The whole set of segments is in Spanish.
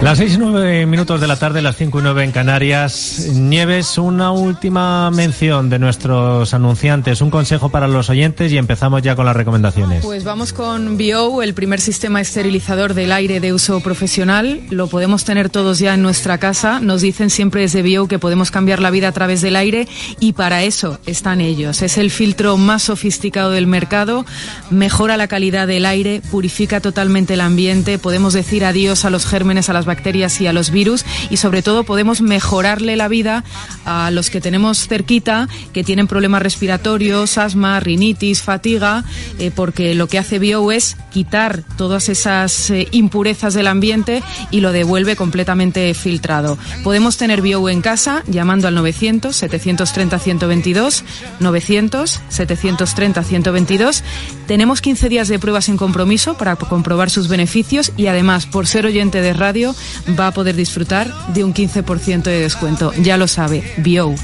Las seis y nueve minutos de la tarde, las cinco y nueve en Canarias. Nieves, una última mención de nuestros anunciantes, un consejo para los oyentes y empezamos ya con las recomendaciones. Pues vamos con BIO, el primer sistema esterilizador del aire de uso profesional. Lo podemos tener todos ya en nuestra casa. Nos dicen siempre desde BIO que podemos cambiar la vida a través del aire y para eso están ellos. Es el filtro más sofisticado del mercado, mejora la calidad del aire, purifica totalmente el ambiente, podemos decir adiós a los gérmenes, a las bacterias y a los virus y sobre todo podemos mejorarle la vida a los que tenemos cerquita que tienen problemas respiratorios, asma, rinitis, fatiga, eh, porque lo que hace Bio es quitar todas esas eh, impurezas del ambiente y lo devuelve completamente filtrado. Podemos tener Bio en casa llamando al 900 730 122 900 730 122. Tenemos 15 días de prueba sin compromiso para comprobar sus beneficios y además por ser oyente de radio va a poder disfrutar de un 15% de descuento. Ya lo sabe, Bio.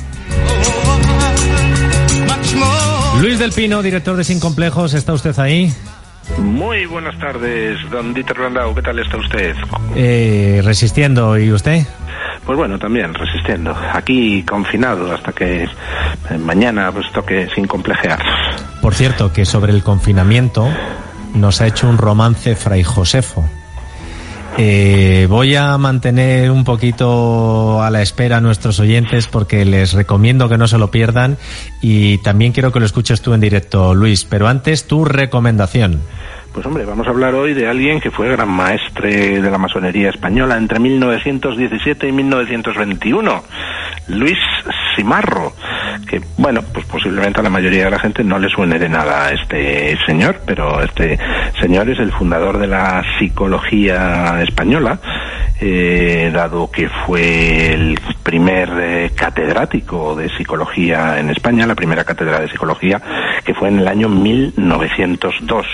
Luis del Pino, director de Sin Complejos, ¿está usted ahí? Muy buenas tardes, don Dieter Brandau. ¿Qué tal está usted? Eh, resistiendo. ¿Y usted? Pues bueno, también resistiendo. Aquí confinado hasta que mañana pues toque sin complejear. Por cierto, que sobre el confinamiento nos ha hecho un romance Fray Josefo. Eh, voy a mantener un poquito a la espera a nuestros oyentes porque les recomiendo que no se lo pierdan y también quiero que lo escuches tú en directo, Luis. Pero antes, tu recomendación. Pues hombre, vamos a hablar hoy de alguien que fue gran maestre de la masonería española entre 1917 y 1921, Luis Simarro, que bueno, pues posiblemente a la mayoría de la gente no le suene de nada a este señor, pero este señor es el fundador de la psicología española, eh, dado que fue el primer eh, catedrático de psicología en España, la primera cátedra de psicología, que fue en el año 1902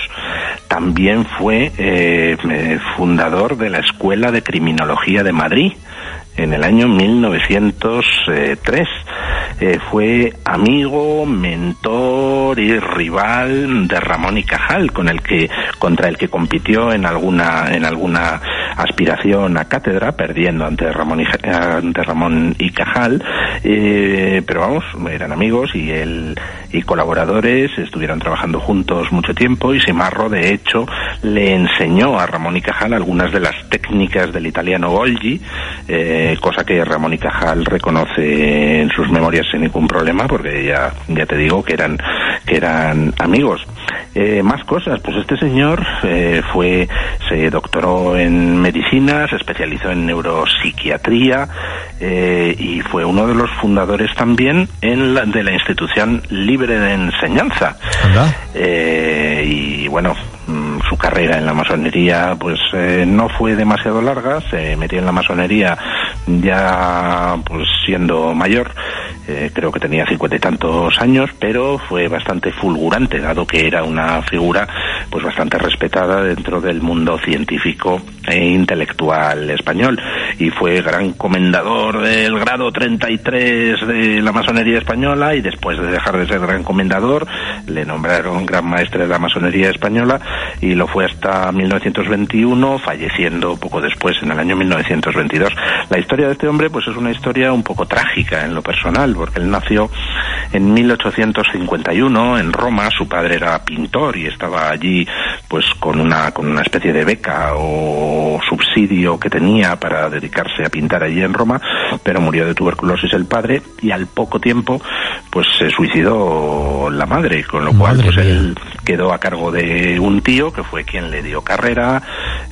también fue eh, fundador de la Escuela de Criminología de Madrid en el año 1903. Eh, fue amigo, mentor y rival de Ramón y Cajal, con el que contra el que compitió en alguna en alguna aspiración a cátedra, perdiendo ante Ramón y, ante Ramón y Cajal, eh, pero vamos, eran amigos y él y colaboradores, estuvieron trabajando juntos mucho tiempo y Simarro, de hecho, le enseñó a Ramón y Cajal algunas de las técnicas del italiano Golgi, eh, cosa que Ramón y Cajal reconoce en sus memorias sin ningún problema, porque ya, ya te digo que eran, que eran amigos. Eh, más cosas, pues este señor eh, fue, se doctoró en medicina, se especializó en neuropsiquiatría eh, y fue uno de los fundadores también en la, de la institución libre de enseñanza. Eh, y bueno, mm, su carrera en la masonería pues eh, no fue demasiado larga, se metió en la masonería ya pues siendo mayor eh, creo que tenía cincuenta y tantos años, pero fue bastante fulgurante, dado que era una figura pues bastante respetada dentro del mundo científico e intelectual español y fue gran comendador del grado 33 de la masonería española y después de dejar de ser gran comendador le nombraron gran maestre de la masonería española y lo fue hasta 1921 falleciendo poco después en el año 1922. La historia de este hombre pues es una historia un poco trágica en lo personal porque él nació en 1851 en Roma, su padre era pintor y estaba allí pues con una con una especie de beca o subsidio que tenía para dedicarse a pintar allí en Roma, pero murió de tuberculosis el padre y al poco tiempo pues se suicidó la madre, con lo cual pues él quedó a cargo de un tío que fue quien le dio carrera,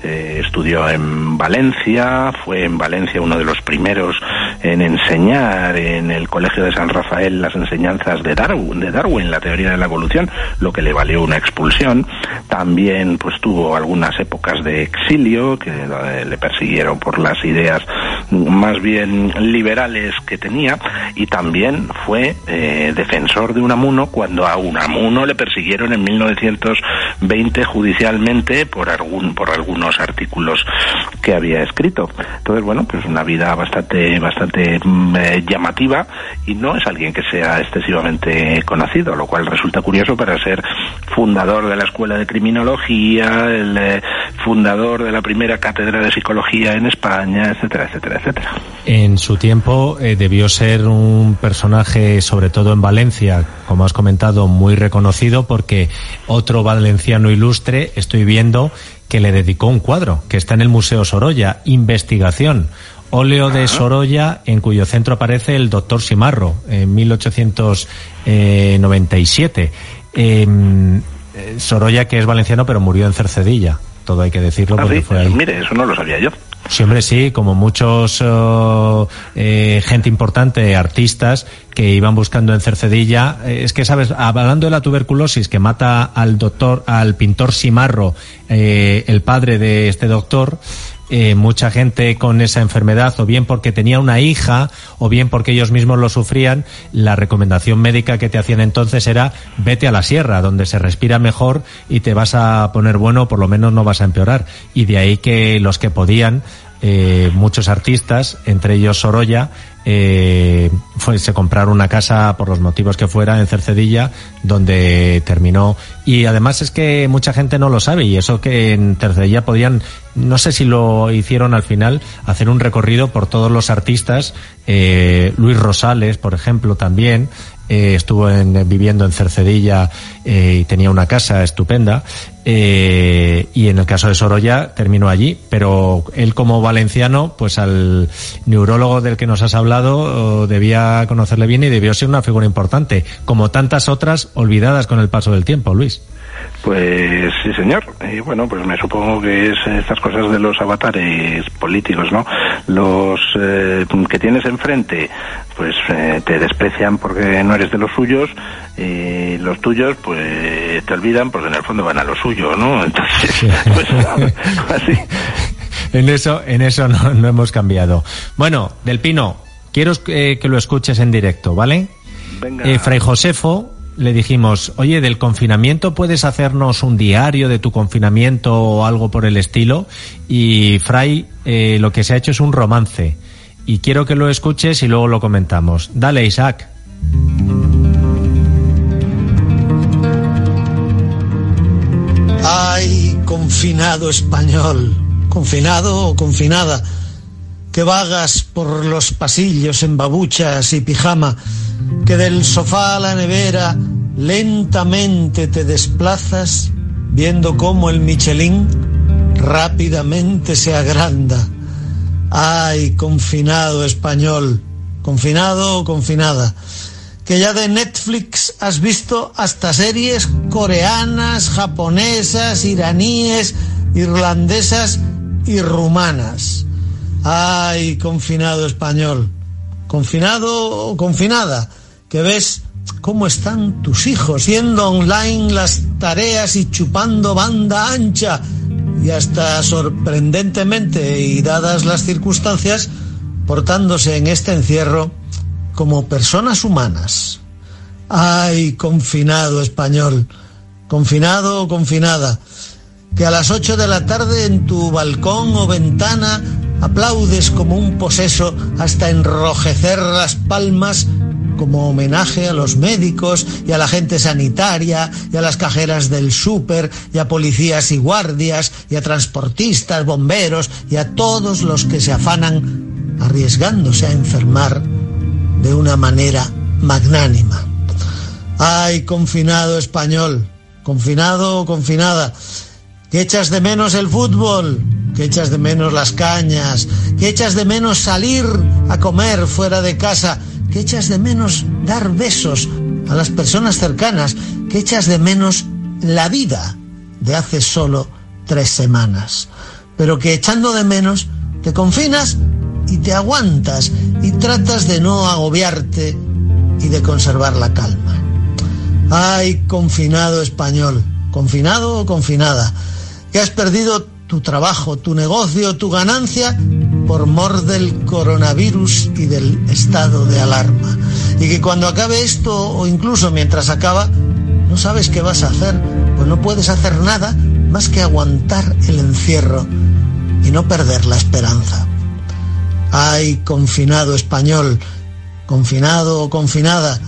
eh, estudió en Valencia, fue en Valencia uno de los primeros en enseñar en el Colegio de San Rafael las enseñanzas de Darwin, de Darwin, la teoría de la evolución, lo que le valió una expulsión. También pues tuvo algunas épocas de exilio que le persiguieron por las ideas más bien liberales que tenía y también fue eh, defensor de Unamuno cuando a Unamuno le persiguieron en 1920 judicialmente por algún por algunos artículos que había escrito. Entonces, bueno, pues una vida bastante bastante mm, eh, llamativa y no es alguien que sea excesivamente conocido, lo cual resulta curioso para ser fundador de la Escuela de Criminología, el eh, fundador de la primera cátedra de psicología en España, etcétera, etcétera, etcétera. En su tiempo debió ser un personaje, sobre todo en Valencia, como has comentado, muy reconocido porque otro valenciano ilustre, estoy viendo que le dedicó un cuadro que está en el Museo Sorolla, Investigación. Óleo de Sorolla, en cuyo centro aparece el doctor Simarro, en 1897. Em, eh, Sorolla, que es valenciano, pero murió en Cercedilla. Todo hay que decirlo Ah, porque sí, fue ahí. Mire, eso no lo sabía yo. Sí, hombre, sí, como muchos oh, eh, gente importante, artistas que iban buscando en Cercedilla. Eh, es que, ¿sabes? Hablando de la tuberculosis que mata al doctor, al pintor Simarro, eh, el padre de este doctor, eh, mucha gente con esa enfermedad, o bien porque tenía una hija, o bien porque ellos mismos lo sufrían, la recomendación médica que te hacían entonces era vete a la sierra, donde se respira mejor y te vas a poner bueno, por lo menos no vas a empeorar. Y de ahí que los que podían, eh, muchos artistas, entre ellos Sorolla, eh, fue, se compraron una casa por los motivos que fuera en Cercedilla, donde terminó. Y además es que mucha gente no lo sabe, y eso que en Cercedilla podían, no sé si lo hicieron al final, hacer un recorrido por todos los artistas. Eh, Luis Rosales, por ejemplo, también. Eh, estuvo en- viviendo en Cercedilla eh, y tenía una casa estupenda. eh, y en el caso de Sorolla terminó allí, pero él como valenciano, pues al neurólogo del que nos has hablado debía conocerle bien y debió ser una figura importante, como tantas otras olvidadas con el paso del tiempo, Luis. Pues sí, señor. Y bueno, pues me supongo que es estas cosas de los avatares políticos, ¿no? Los eh, que tienes enfrente, pues eh, te desprecian porque no eres de los suyos, y los tuyos, pues te olvidan porque en el fondo van a lo suyo, ¿no? Entonces, pues así. En eso, en eso no, no hemos cambiado. Bueno, Del Pino, quiero eh, que lo escuches en directo, ¿vale? Venga. Eh, Fray Josefo le dijimos, oye, del confinamiento puedes hacernos un diario de tu confinamiento o algo por el estilo. Y Fray eh, lo que se ha hecho es un romance. Y quiero que lo escuches y luego lo comentamos. Dale, Isaac. Ay, confinado español, confinado o confinada, que vagas por los pasillos en babuchas y pijama, que del sofá a la nevera lentamente te desplazas viendo cómo el Michelin rápidamente se agranda. Ay, confinado español, confinado o confinada, que ya de Netflix has visto hasta series coreanas, japonesas, iraníes, irlandesas y rumanas. Ay, confinado español, confinado o confinada, que ves cómo están tus hijos yendo online las tareas y chupando banda ancha y hasta sorprendentemente y dadas las circunstancias, portándose en este encierro como personas humanas. Ay, confinado español, confinado o confinada, que a las 8 de la tarde en tu balcón o ventana aplaudes como un poseso hasta enrojecer las palmas como homenaje a los médicos y a la gente sanitaria y a las cajeras del súper y a policías y guardias y a transportistas, bomberos y a todos los que se afanan arriesgándose a enfermar de una manera magnánima. Ay, confinado español, confinado o confinada, que echas de menos el fútbol, que echas de menos las cañas, que echas de menos salir a comer fuera de casa, que echas de menos dar besos a las personas cercanas, que echas de menos la vida de hace solo tres semanas, pero que echando de menos te confinas y te aguantas y tratas de no agobiarte y de conservar la calma. Ay, confinado español, confinado o confinada, que has perdido tu trabajo, tu negocio, tu ganancia por mor del coronavirus y del estado de alarma. Y que cuando acabe esto, o incluso mientras acaba, no sabes qué vas a hacer, pues no puedes hacer nada más que aguantar el encierro y no perder la esperanza. Ay, confinado español, confinado o confinada,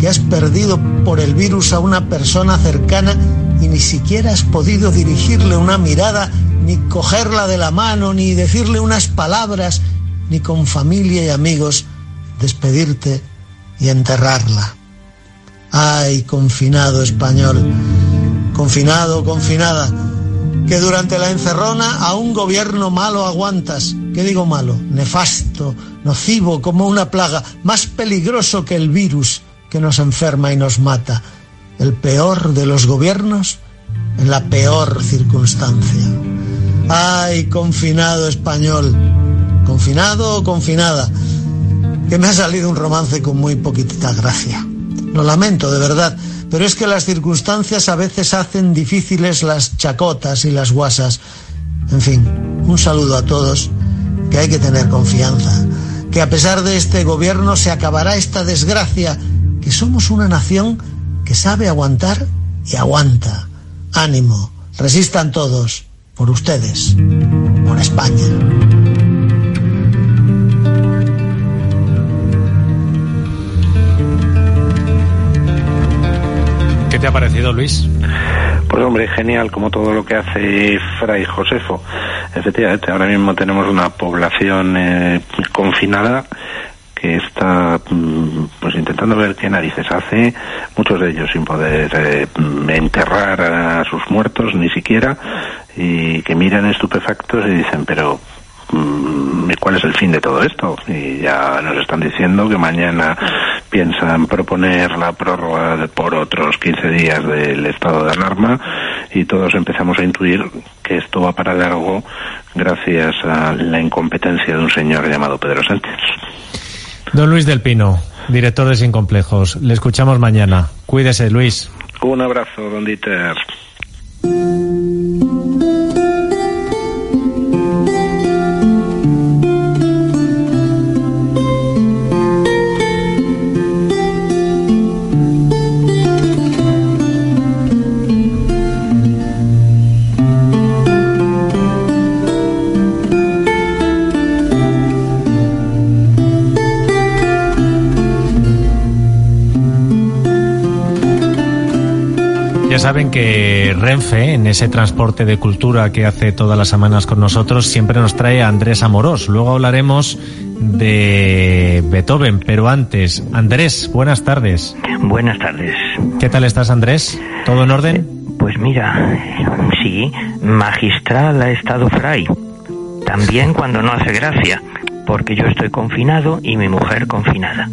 que has perdido por el virus a una persona cercana y ni siquiera has podido dirigirle una mirada, ni cogerla de la mano, ni decirle unas palabras, ni con familia y amigos despedirte y enterrarla. Ay, confinado español, confinado, confinada, que durante la encerrona a un gobierno malo aguantas. ¿Qué digo malo? Nefasto, nocivo, como una plaga, más peligroso que el virus que nos enferma y nos mata. El peor de los gobiernos en la peor circunstancia. Ay, confinado español, confinado o confinada, que me ha salido un romance con muy poquitita gracia. Lo lamento, de verdad, pero es que las circunstancias a veces hacen difíciles las chacotas y las guasas. En fin, un saludo a todos, que hay que tener confianza, que a pesar de este gobierno se acabará esta desgracia, que somos una nación que sabe aguantar y aguanta. Ánimo, resistan todos, por ustedes, por España. ¿Qué te ha parecido, Luis? Pues hombre, genial, como todo lo que hace Fray Josefo. Efectivamente, ahora mismo tenemos una población eh, confinada que está mm, pues intentando ver qué narices hace, muchos de ellos sin poder eh, enterrar a sus muertos ni siquiera, y que miran estupefactos y dicen, pero Mm, cuál es el fin de todo esto. Y ya nos están diciendo que mañana piensan proponer la prórroga por otros 15 días del estado de alarma y todos empezamos a intuir que esto va para largo gracias a la incompetencia de un señor llamado Pedro Sánchez. Don Luis del Pino, director de Sin Complejos. Le escuchamos mañana. Cuídese, Luis. Un abrazo, don Dieter. Saben que Renfe, en ese transporte de cultura que hace todas las semanas con nosotros, siempre nos trae a Andrés Amorós. Luego hablaremos de Beethoven, pero antes, Andrés, buenas tardes. Buenas tardes. ¿Qué tal estás, Andrés? ¿Todo en orden? Pues mira, sí, magistral ha estado Fray. También cuando no hace gracia, porque yo estoy confinado y mi mujer confinada.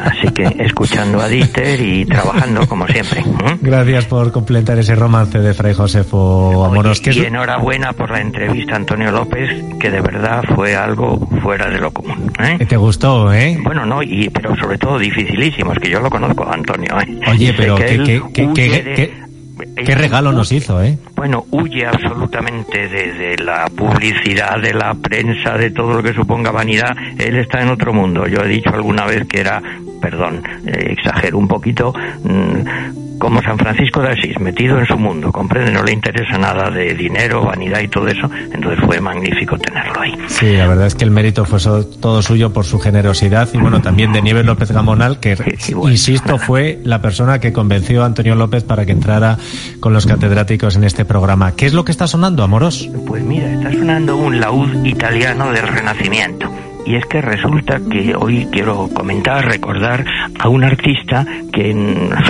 Así que escuchando a Dieter y trabajando como siempre. Gracias por completar ese romance de Fray Josefo Amoros. Y, enhorabuena por la entrevista Antonio López, que de verdad fue algo fuera de lo común. ¿eh? ¿Te gustó, eh? Bueno, no, y, pero sobre todo dificilísimo, es que yo lo conozco, Antonio. ¿eh? Oye, pero ¿qué, Qué regalo nos hizo, ¿eh? Bueno, huye absolutamente de, la publicidad, de la prensa, de todo lo que suponga vanidad. Él está en otro mundo. Yo he dicho alguna vez que era, perdón, eh, exagero un poquito, mm, como San Francisco de Asís, metido en su mundo, comprende, no le interesa nada de dinero, vanidad y todo eso, entonces fue magnífico tenerlo ahí. Sí, la verdad es que el mérito fue todo suyo por su generosidad y bueno, también de Nieves López Gamonal, que insisto, fue la persona que convenció a Antonio López para que entrara con los catedráticos en este programa. ¿Qué es lo que está sonando, Amoros? Pues mira, está sonando un laúd italiano del Renacimiento y es que resulta que hoy quiero comentar, recordar a un artista que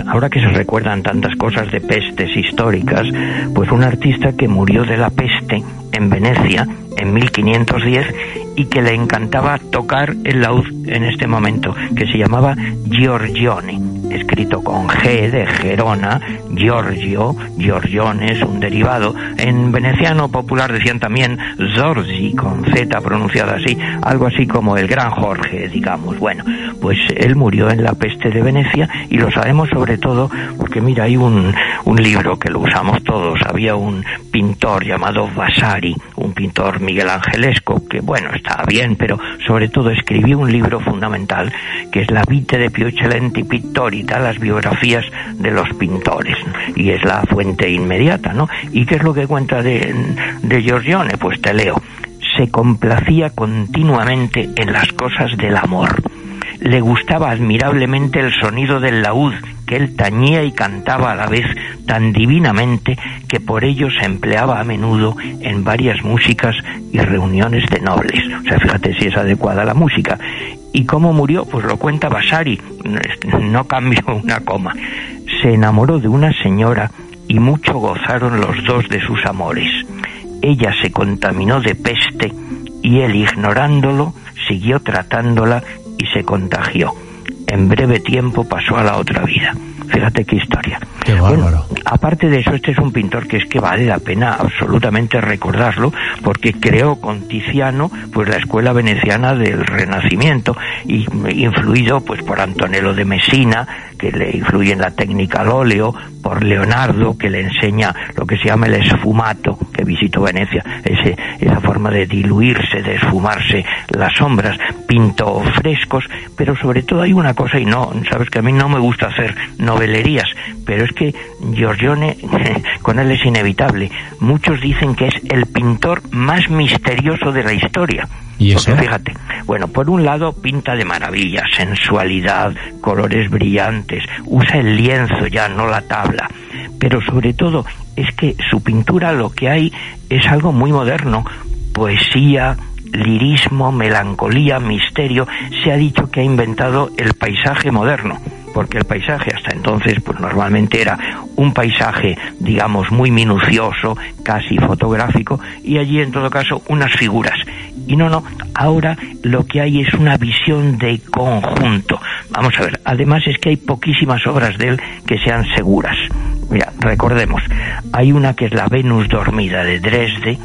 ahora que se recuerdan tantas cosas de pestes históricas, pues un artista que murió de la peste en Venecia en 1510 y que le encantaba tocar el laúd en este momento, que se llamaba Giorgione, escrito con G de Gerona, Giorgio, Giorgione es un derivado. En veneciano popular decían también Zorzi, con Z pronunciada así, algo así como el gran Jorge, digamos. Bueno, pues él murió en la peste de Venecia y lo sabemos sobre todo porque mira, hay un, un libro que lo usamos todos, había un pintor llamado Vasari, un pintor Miguel Angelesco, que bueno, está bien, pero sobre todo escribió un libro fundamental que es La Vite de Piochelenti Pittorita, las biografías de los pintores, y es la fuente inmediata, ¿no? ¿Y qué es lo que cuenta de, de Giorgione? Pues te leo. se complacía continuamente en las cosas del amor. Le gustaba admirablemente el sonido del laúd, que él tañía y cantaba a la vez tan divinamente que por ello se empleaba a menudo en varias músicas y reuniones de nobles. O sea, fíjate si es adecuada la música. ¿Y cómo murió? Pues lo cuenta Vasari, no cambió una coma. Se enamoró de una señora y mucho gozaron los dos de sus amores. Ella se contaminó de peste y él, ignorándolo, siguió tratándola y se contagió. En breve tiempo pasó a la otra vida. Fíjate qué historia. Qué aparte de eso, este es un pintor que es que vale la pena absolutamente recordarlo, porque creó con Tiziano pues la escuela veneciana del Renacimiento, y influido pues por Antonello de Messina, que le influye en la técnica al óleo, por Leonardo, que le enseña lo que se llama el esfumato, que visitó Venecia, ese, esa forma de diluirse, de esfumarse las sombras, pintó frescos, pero sobre todo hay una cosa, y no, sabes que a mí no me gusta hacer novelerías, pero es que Giorgione, con él es inevitable, muchos dicen que es el pintor más misterioso de la historia. ¿Y eso? fíjate, bueno, por un lado pinta de maravilla, sensualidad, colores brillantes, usa el lienzo ya, no la tabla, pero sobre todo es que su pintura lo que hay es algo muy moderno, poesía, lirismo, melancolía, misterio, se ha dicho que ha inventado el paisaje moderno porque el paisaje hasta entonces pues normalmente era un paisaje digamos muy minucioso, casi fotográfico y allí en todo caso unas figuras. Y no, no, ahora lo que hay es una visión de conjunto. Vamos a ver, además es que hay poquísimas obras de él que sean seguras. Mira, recordemos, hay una que es la Venus dormida de Dresde,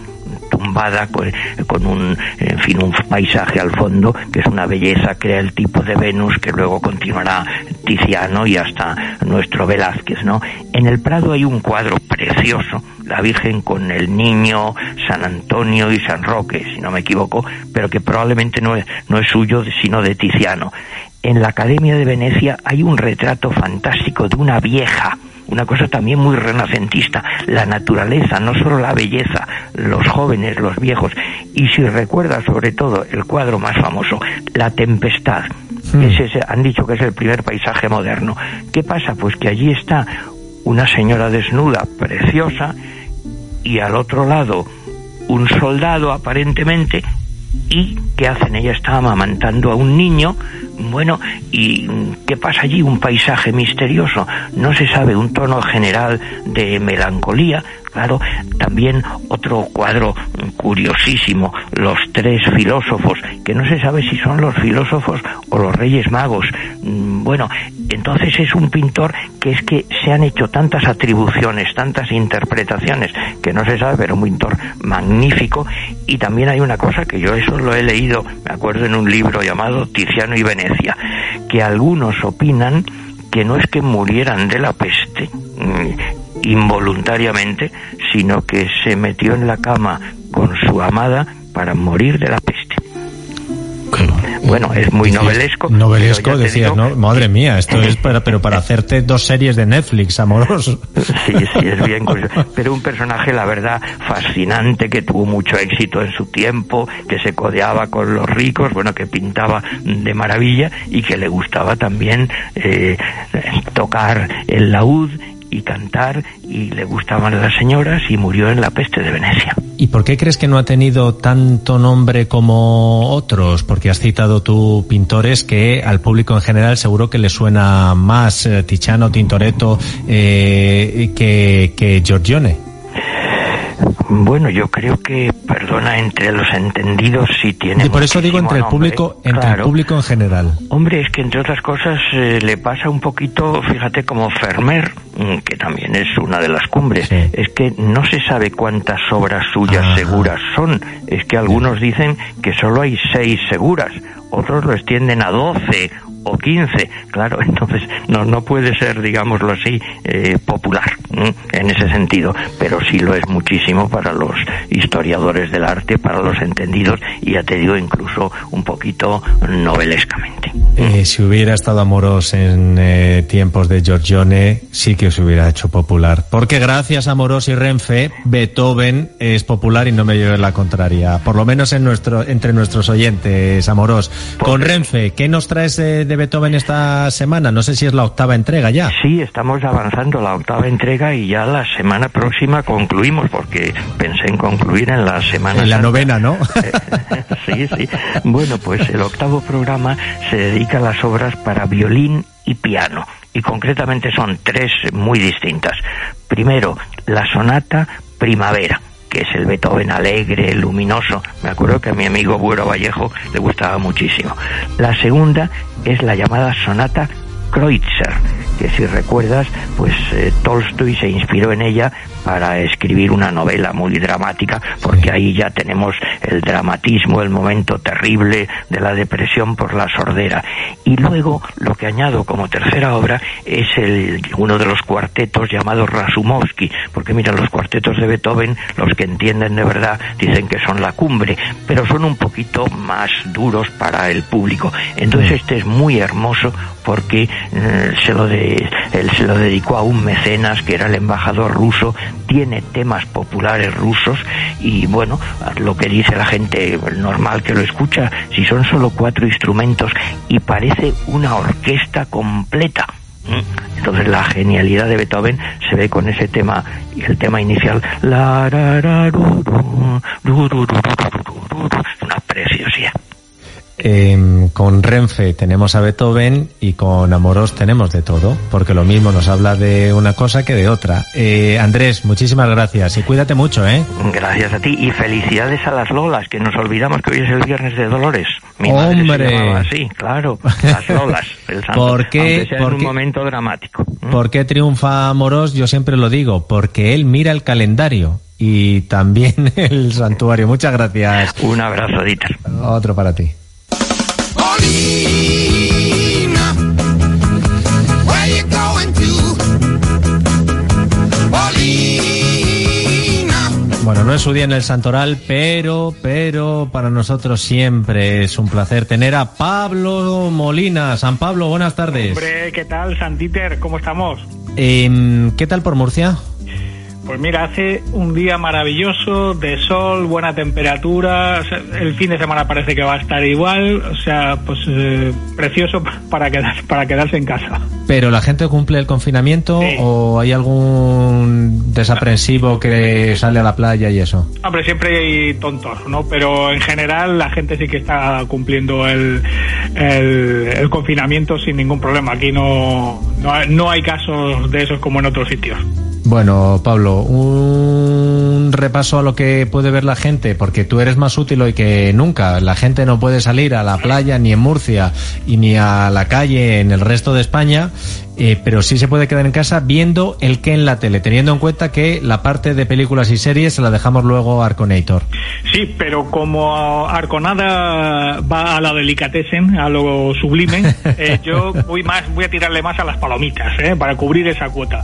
tumbada con, un, en fin, un paisaje al fondo, que es una belleza, crea el tipo de Venus que luego continuará Tiziano y hasta nuestro Velázquez, ¿no? En el Prado hay un cuadro precioso, la Virgen con el niño, San Antonio y San Roque, si no me equivoco, pero que probablemente no es, no es suyo, sino de Tiziano. En la Academia de Venecia hay un retrato fantástico de una vieja, una cosa también muy renacentista, la naturaleza, no solo la belleza, los jóvenes, los viejos. Y si recuerda sobre todo el cuadro más famoso, La Tempestad, hmm. ese, han dicho que es el primer paisaje moderno. ¿Qué pasa? Pues que allí está una señora desnuda, preciosa, y al otro lado un soldado aparentemente y ¿qué hacen? Ella está amamantando a un niño, bueno, ¿y qué pasa allí? Un paisaje misterioso, no se sabe, un tono general de melancolía, claro, también otro cuadro curiosísimo, los tres filósofos, que no se sabe si son los filósofos o los reyes magos. Mm, bueno, entonces es un pintor que es que se han hecho tantas atribuciones, tantas interpretaciones, que no se sabe, pero un pintor magnífico. Y también hay una cosa que yo eso lo he leído, me acuerdo en un libro llamado Tiziano y Venecia, que algunos opinan que no es que murieran de la peste mm, involuntariamente, sino que se metió en la cama con su amada para morir de la peste. Bueno, es muy novelesco. Novelesco, decías, ¿no? Madre mía, esto es para, pero para hacerte dos series de Netflix, amoroso. Sí, sí, es bien curioso. Pero un personaje, la verdad, fascinante, que tuvo mucho éxito en su tiempo, que se codeaba con los ricos, bueno, que pintaba de maravilla y que le gustaba también eh, tocar el laúd y cantar y le gustaban las señoras y murió en la peste de Venecia. ¿Y por qué crees que no ha tenido tanto nombre como otros? Porque has citado tú pintores que al público en general seguro que le suena más eh, Tiziano, Tintoretto eh, que, que Giorgione. Bueno, yo creo que, perdona, entre los entendidos sí tiene. Y por eso digo entre el público, entre el público en general. Hombre, es que entre otras cosas eh, le pasa un poquito, fíjate, como Fermer, mm, que también es una de las cumbres, es que no se sabe cuántas obras suyas seguras son. Es que algunos dicen que solo hay seis seguras, otros lo extienden a doce o 15, claro, entonces no, no puede ser, digámoslo así, eh, popular en ese sentido, pero sí lo es muchísimo para los historiadores del arte, para los entendidos y ya te digo incluso un poquito novelescamente. Eh, si hubiera estado Amorós en eh, tiempos de Giorgione, sí que se hubiera hecho popular. Porque gracias a Amorós y Renfe, Beethoven es popular y no me lleve la contraria. Por lo menos en nuestro, entre nuestros oyentes, Amorós. Con Renfe, ¿qué nos traes de, de Beethoven esta semana? No sé si es la octava entrega ya. Sí, estamos avanzando la octava entrega y ya la semana próxima concluimos, porque pensé en concluir en la semana. En la novena, ¿no? sí, sí. Bueno, pues el octavo programa se dedica a las obras para violín y piano. Y concretamente son tres muy distintas. Primero, la sonata Primavera que es el Beethoven alegre, luminoso. Me acuerdo que a mi amigo Buero Vallejo le gustaba muchísimo. La segunda es la llamada sonata Kreutzer, que si recuerdas, pues eh, Tolstoy se inspiró en ella para escribir una novela muy dramática, porque ahí ya tenemos el dramatismo, el momento terrible de la depresión por la sordera. Y luego lo que añado como tercera obra es el, uno de los cuartetos llamados Rasumovsky, porque mira, los cuartetos de Beethoven, los que entienden de verdad, dicen que son la cumbre, pero son un poquito más duros para el público. Entonces este es muy hermoso porque eh, se, lo de, él se lo dedicó a un mecenas que era el embajador ruso tiene temas populares rusos y bueno, lo que dice la gente normal que lo escucha, si son solo cuatro instrumentos y parece una orquesta completa. Entonces la genialidad de Beethoven se ve con ese tema, el tema inicial, una preciosidad. Eh, con Renfe tenemos a Beethoven y con Amorós tenemos de todo, porque lo mismo nos habla de una cosa que de otra. Eh, Andrés, muchísimas gracias y cuídate mucho, ¿eh? Gracias a ti y felicidades a las Lolas, que nos olvidamos que hoy es el viernes de Dolores. Mi ¡Hombre! Madre se llamaba así, claro, las Lolas, el santo, ¿Por qué? sea ¿Por en un momento dramático. ¿Por qué triunfa Amorós? Yo siempre lo digo, porque él mira el calendario y también el santuario. Muchas gracias. Un abrazo, Dieter. Otro para ti. Bueno, no es su día en el Santoral, pero, pero para nosotros siempre es un placer tener a Pablo Molina. San Pablo, buenas tardes. Hombre, ¿qué tal, Santiter? ¿Cómo estamos? Em, ¿Qué tal por Murcia? Pues mira, hace un día maravilloso, de sol, buena temperatura, el fin de semana parece que va a estar igual, o sea, pues eh, precioso para, quedar, para quedarse en casa. ¿Pero la gente cumple el confinamiento Sí. o hay algún desaprensivo que sale a la playa y eso? Hombre, siempre hay tontos, ¿no? Pero en general la gente sí que está cumpliendo el, el, el confinamiento sin ningún problema. Aquí no, no hay casos de esos como en otros sitios. Bueno, Pablo, un repaso a lo que puede ver la gente, porque tú eres más útil hoy que nunca. La gente no puede salir a la playa ni en Murcia y ni a la calle en el resto de España, eh, pero sí se puede quedar en casa viendo el que en la tele, teniendo en cuenta que la parte de películas y series se la dejamos luego a Arconator. Sí, pero como Arconada va a la delicatessen, a lo sublime, eh, yo voy más, voy a tirarle más a las palomitas, eh, para cubrir esa cuota.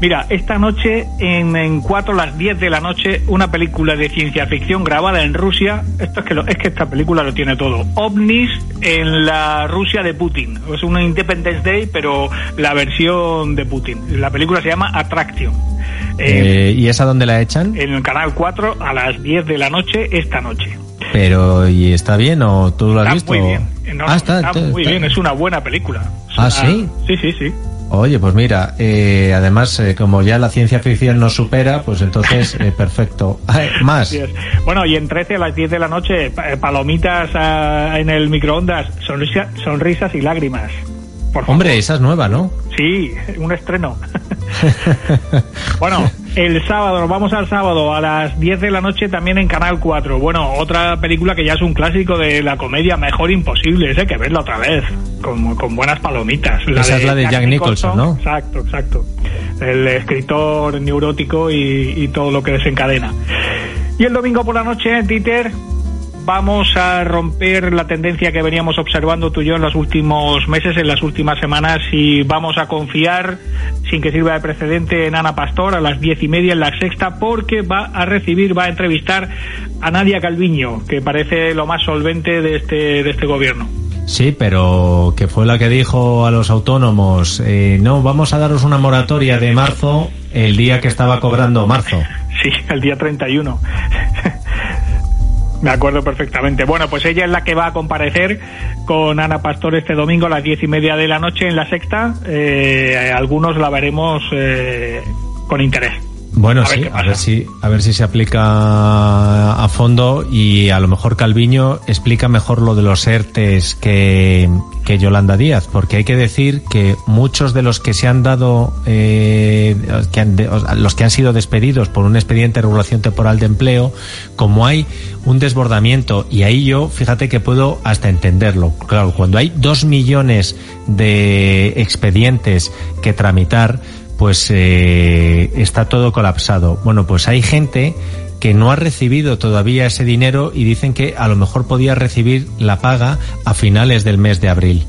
Mira, esta noche en, en 4 las 10 de la noche, una película de ciencia ficción grabada en Rusia. Esto es que lo- es que esta película lo tiene todo. OVNIs en la Rusia de Putin. Es una Independence Day, pero la versión de Putin. La película se llama Attraction. Eh, Eh, ¿Y esa dónde la echan? en el canal 4 a las 10 de la noche esta noche. Pero, ¿y está bien o tú lo has Está visto? muy bien. No, ah, está, está muy está- bien, es una buena película. Ah, una- ¿sí? Sí, sí, sí. Oye, pues mira, eh, además, eh, como ya la ciencia ficción nos supera, pues entonces, eh, perfecto. Ay, más. Bueno, y en 13 a las 10 de la noche, pa- palomitas ah, en el microondas, sonrisa- sonrisas y lágrimas. Por favor. Hombre, esa es nueva, ¿no? Sí, un estreno. bueno, el sábado, nos vamos al sábado a las 10 de la noche también en Canal 4. Bueno, otra película que ya es un clásico de la comedia Mejor Imposible, hay que verla otra vez, con, con buenas palomitas. Esa es la de Jack Nicholson, ¿no? Exacto, exacto. El escritor neurótico y, y todo lo que desencadena. Y el domingo por la noche, Dieter, vamos a romper la tendencia que veníamos observando tú y yo en los últimos meses, en las últimas semanas, y vamos a confiar, sin que sirva de precedente, en Ana Pastor a las diez y media en la sexta, porque va a recibir, va a entrevistar a Nadia Calviño, que parece lo más solvente de este, de este gobierno. Sí, pero que fue la que dijo a los autónomos, eh, no, vamos a daros una moratoria de marzo el día que estaba cobrando marzo. Sí, el día 31. Me acuerdo perfectamente. Bueno, pues ella es la que va a comparecer con Ana Pastor este domingo a las diez y media de la noche en la sexta. Eh, algunos la veremos eh, con interés. Bueno, A sí, a ver si a ver si se aplica a fondo y a lo mejor Calviño explica mejor lo de los ERTES que, que Yolanda Díaz, porque hay que decir que muchos de los que se han dado, eh, que han de- los que han sido despedidos por un expediente de regulación temporal de empleo, como hay un desbordamiento y ahí yo, fíjate que puedo hasta entenderlo. Claro, cuando hay dos millones de expedientes que tramitar, pues eh, está todo colapsado. Bueno, pues hay gente que no ha recibido todavía ese dinero y dicen que a lo mejor podía recibir la paga a finales del mes de abril.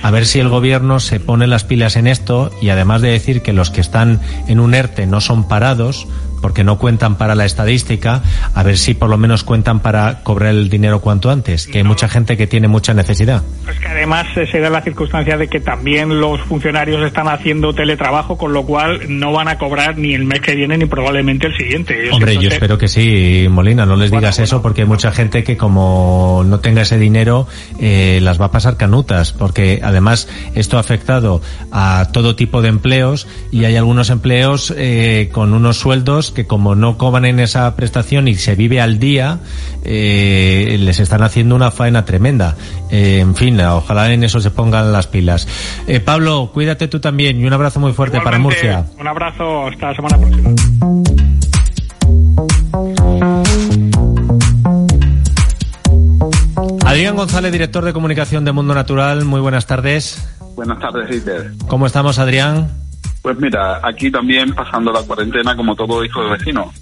A ver si el gobierno se pone las pilas en esto y además de decir que los que están en un ERTE no son parados, porque no cuentan para la estadística, a ver si por lo menos cuentan para cobrar el dinero cuanto antes, que hay mucha gente que tiene mucha necesidad. Pues que además eh, se da la circunstancia de que también los funcionarios están haciendo teletrabajo, con lo cual no van a cobrar ni el mes que viene ni probablemente el siguiente. Ellos Hombre, yo espero que sí, Molina, no les Bueno, digas bueno, eso porque hay mucha gente que como no tenga ese dinero eh, las va a pasar canutas, porque además esto ha afectado a todo tipo de empleos y hay algunos empleos eh, con unos sueldos que como no cobran en esa prestación y se vive al día, eh, les están haciendo una faena tremenda. Eh, en fin, ojalá en eso se pongan las pilas. Eh, Pablo, cuídate tú también y un abrazo muy fuerte para Murcia. Un abrazo, hasta la semana próxima. Adrián González, director de comunicación de Mundo Natural, muy buenas tardes. Buenas tardes, Peter. ¿Cómo estamos, Adrián? Pues mira, aquí también pasando la cuarentena como todo hijo de vecino.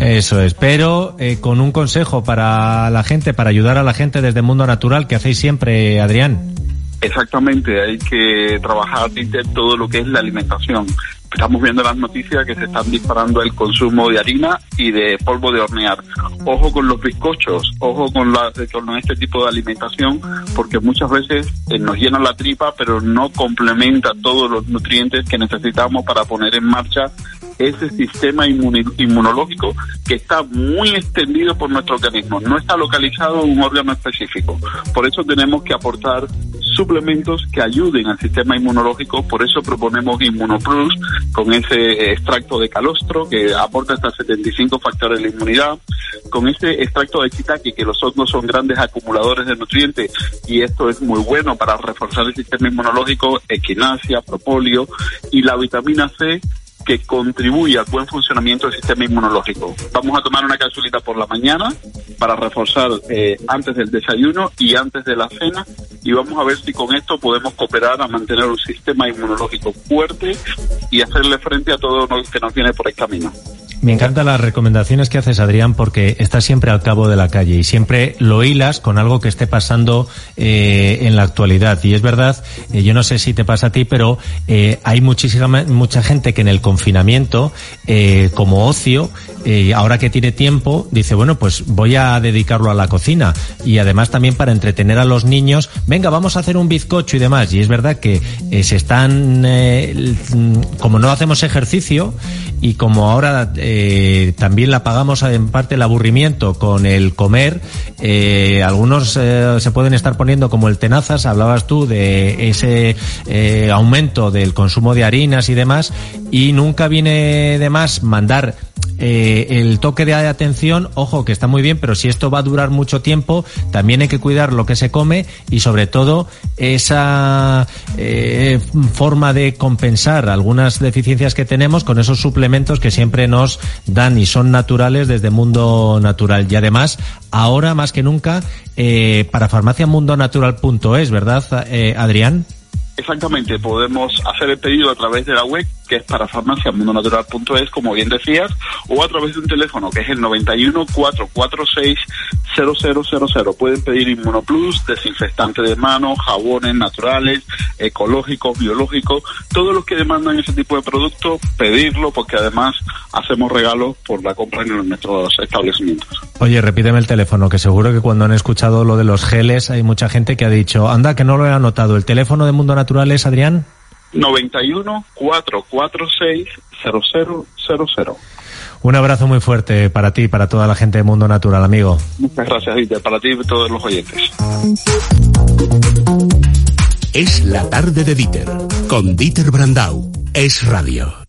Eso es, pero eh, con un consejo para la gente, para ayudar a la gente desde Mundo Natural, que hacéis siempre, Adrián. Exactamente, hay que trabajar todo lo que es la alimentación. Estamos viendo las noticias que se están disparando el consumo de harina y de polvo de hornear. Ojo con los bizcochos, ojo con, la, con este tipo de alimentación, porque muchas veces eh, nos llena la tripa, pero no complementa todos los nutrientes que necesitamos para poner en marcha ese sistema inmunológico que está muy extendido por nuestro organismo, no está localizado en un órgano específico. Por eso tenemos que aportar suplementos que ayuden al sistema inmunológico, por eso proponemos Inmunoplus con ese extracto de calostro que aporta hasta 75 factores de la inmunidad, con ese extracto de shiitake que los hongos son grandes acumuladores de nutrientes y esto es muy bueno para reforzar el sistema inmunológico, equinacia, propóleo y la vitamina C que contribuye al buen funcionamiento del sistema inmunológico. Vamos a tomar una capsulita por la mañana para reforzar eh, antes del desayuno y antes de la cena y vamos a ver si con esto podemos cooperar a mantener un sistema inmunológico fuerte y hacerle frente a todo lo que nos viene por el camino. Me encantan las recomendaciones que haces, Adrián, porque estás siempre al cabo de la calle y siempre lo hilas con algo que esté pasando eh, en la actualidad. Y es verdad, eh, yo no sé si te pasa a ti, pero eh, hay muchísima mucha gente que en el confinamiento, eh, como ocio, ahora que tiene tiempo, dice, bueno, pues voy a dedicarlo a la cocina. Y además también para entretener a los niños, venga, vamos a hacer un bizcocho y demás. Y es verdad que se están, como no hacemos ejercicio y como ahora eh, también la pagamos en parte el aburrimiento con el comer, eh, algunos eh, se pueden estar poniendo como el tenazas, hablabas tú de ese eh, aumento del consumo de harinas y demás, y nunca viene de más mandar el toque de atención, ojo que está muy bien, pero si esto va a durar mucho tiempo, también hay que cuidar lo que se come y sobre todo esa forma de compensar algunas deficiencias que tenemos con esos suplementos que siempre nos dan y son naturales desde Mundo Natural. Y además, ahora más que nunca, eh, para farmaciamundonatural.es, ¿verdad, eh, Adrián? Exactamente, podemos hacer el pedido a través de la web, que es para farmaciamundonatural.es, como bien decías, o a través de un teléfono, que es el 91 446 0000. Pueden pedir Inmunoplus, desinfectante de manos, jabones naturales, ecológicos, biológicos, todos los que demandan ese tipo de producto, pedirlo porque además hacemos regalos por la compra en nuestros establecimientos. Oye, repíteme el teléfono, que seguro que cuando han escuchado lo de los geles hay mucha gente que ha dicho, anda, que no lo he anotado. ¿El teléfono de Mundo Natural es, Adrián? 91 446 0000. Un abrazo muy fuerte para ti y para toda la gente de Mundo Natural, amigo. Muchas gracias, Dieter, para ti y todos los oyentes. Es la tarde de Dieter, con Dieter Brandau. Es radio.